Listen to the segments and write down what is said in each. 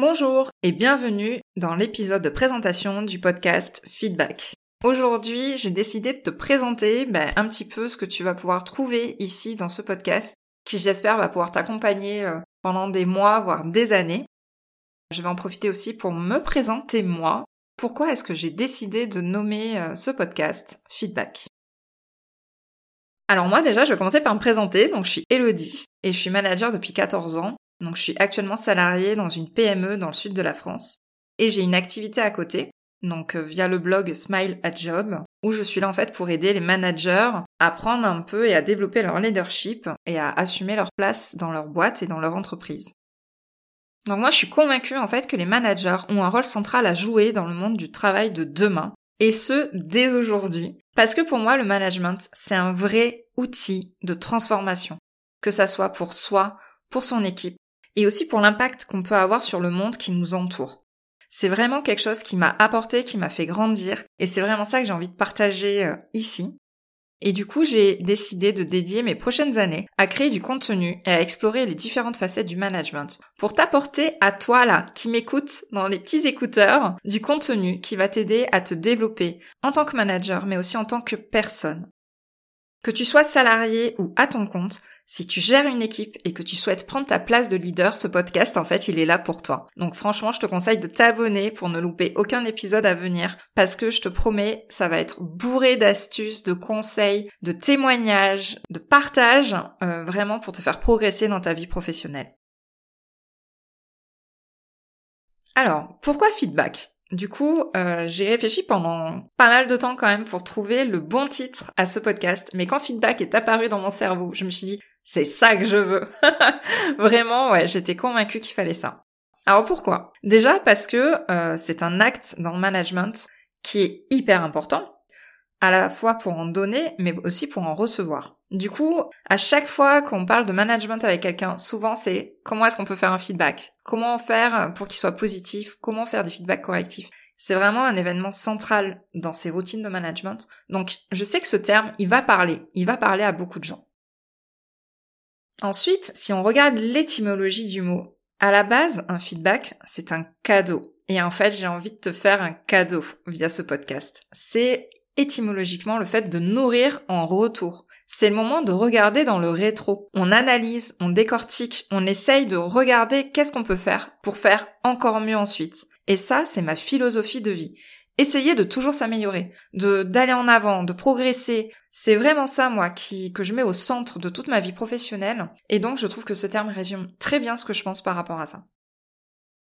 Bonjour et bienvenue dans l'épisode de présentation du podcast Feedback. Aujourd'hui, j'ai décidé de te présenter ben, un petit peu ce que tu vas pouvoir trouver ici dans ce podcast, qui j'espère va pouvoir t'accompagner euh, pendant des mois, voire des années. Je vais en profiter aussi pour me présenter moi. Pourquoi est-ce que j'ai décidé de nommer euh, ce podcast Feedback? Alors moi déjà, je vais commencer par me présenter. Donc je suis Elodie et je suis manager depuis 14 ans donc je suis actuellement salariée dans une PME dans le sud de la France et j'ai une activité à côté, donc euh, via le blog Smile at Job, où je suis là en fait pour aider les managers à prendre un peu et à développer leur leadership et à assumer leur place dans leur boîte et dans leur entreprise. Donc moi je suis convaincue en fait que les managers ont un rôle central à jouer dans le monde du travail de demain, et ce dès aujourd'hui, parce que pour moi le management c'est un vrai outil de transformation, que ça soit pour soi, pour son équipe et aussi pour l'impact qu'on peut avoir sur le monde qui nous entoure. C'est vraiment quelque chose qui m'a apporté, qui m'a fait grandir, et c'est vraiment ça que j'ai envie de partager euh, ici. Et du coup, j'ai décidé de dédier mes prochaines années à créer du contenu et à explorer les différentes facettes du management pour t'apporter à toi là, qui m'écoutes dans les petits écouteurs, du contenu qui va t'aider à te développer en tant que manager, mais aussi en tant que personne. Que tu sois salarié ou à ton compte, si tu gères une équipe et que tu souhaites prendre ta place de leader, ce podcast, en fait, il est là pour toi. Donc franchement, je te conseille de t'abonner pour ne louper aucun épisode à venir parce que je te promets, ça va être bourré d'astuces, de conseils, de témoignages, de partages, euh, vraiment pour te faire progresser dans ta vie professionnelle. Alors, pourquoi feedback? Du coup, euh, j'ai réfléchi pendant pas mal de temps quand même pour trouver le bon titre à ce podcast. Mais quand feedback est apparu dans mon cerveau, je me suis dit, c'est ça que je veux. Vraiment, ouais, j'étais convaincue qu'il fallait ça. Alors pourquoi? Déjà parce que euh, c'est un acte dans le management qui est hyper important, à la fois pour en donner, mais aussi pour en recevoir. Du coup, à chaque fois qu'on parle de management avec quelqu'un, souvent c'est comment est-ce qu'on peut faire un feedback? Comment faire pour qu'il soit positif? Comment faire des feedbacks correctifs? C'est vraiment un événement central dans ces routines de management. Donc, je sais que ce terme, il va parler. Il va parler à beaucoup de gens. Ensuite, si on regarde l'étymologie du mot, à la base, un feedback, c'est un cadeau. Et en fait, j'ai envie de te faire un cadeau via ce podcast. C'est étymologiquement le fait de nourrir en retour. C'est le moment de regarder dans le rétro. On analyse, on décortique, on essaye de regarder qu'est-ce qu'on peut faire pour faire encore mieux ensuite. Et ça, c'est ma philosophie de vie. Essayer de toujours s'améliorer, de d'aller en avant, de progresser. C'est vraiment ça, moi, qui que je mets au centre de toute ma vie professionnelle. Et donc, je trouve que ce terme résume très bien ce que je pense par rapport à ça.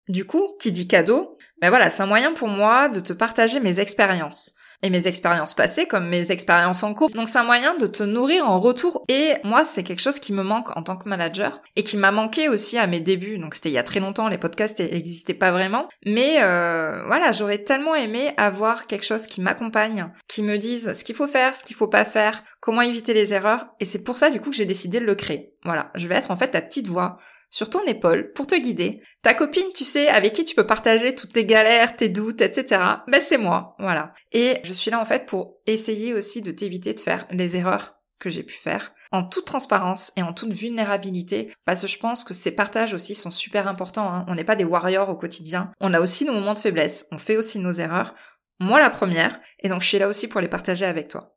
Du coup, qui dit cadeau, ben voilà, c'est un moyen pour moi de te partager mes expériences et mes expériences passées comme mes expériences en cours. Donc c'est un moyen de te nourrir en retour et moi c'est quelque chose qui me manque en tant que manager et qui m'a manqué aussi à mes débuts. Donc c'était il y a très longtemps, les podcasts n'existaient pas vraiment, mais euh, voilà, j'aurais tellement aimé avoir quelque chose qui m'accompagne, qui me dise ce qu'il faut faire, ce qu'il faut pas faire, comment éviter les erreurs et c'est pour ça du coup que j'ai décidé de le créer. Voilà, je vais être en fait ta petite voix sur ton épaule pour te guider. Ta copine, tu sais, avec qui tu peux partager toutes tes galères, tes doutes, etc. Ben c'est moi, voilà. Et je suis là en fait pour essayer aussi de t'éviter de faire les erreurs que j'ai pu faire en toute transparence et en toute vulnérabilité parce que je pense que ces partages aussi sont super importants. Hein. On n'est pas des warriors au quotidien. On a aussi nos moments de faiblesse. On fait aussi nos erreurs. Moi la première. Et donc je suis là aussi pour les partager avec toi.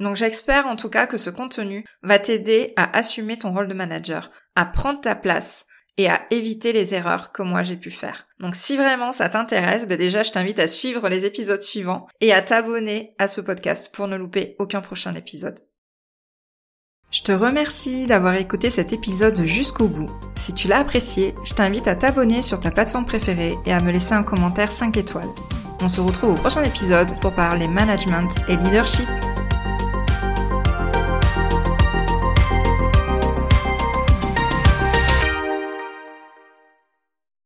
Donc j'espère en tout cas que ce contenu va t'aider à assumer ton rôle de manager, à prendre ta place et à éviter les erreurs que moi j'ai pu faire. Donc si vraiment ça t'intéresse, ben déjà je t'invite à suivre les épisodes suivants et à t'abonner à ce podcast pour ne louper aucun prochain épisode. Je te remercie d'avoir écouté cet épisode jusqu'au bout. Si tu l'as apprécié, je t'invite à t'abonner sur ta plateforme préférée et à me laisser un commentaire 5 étoiles. On se retrouve au prochain épisode pour parler management et leadership.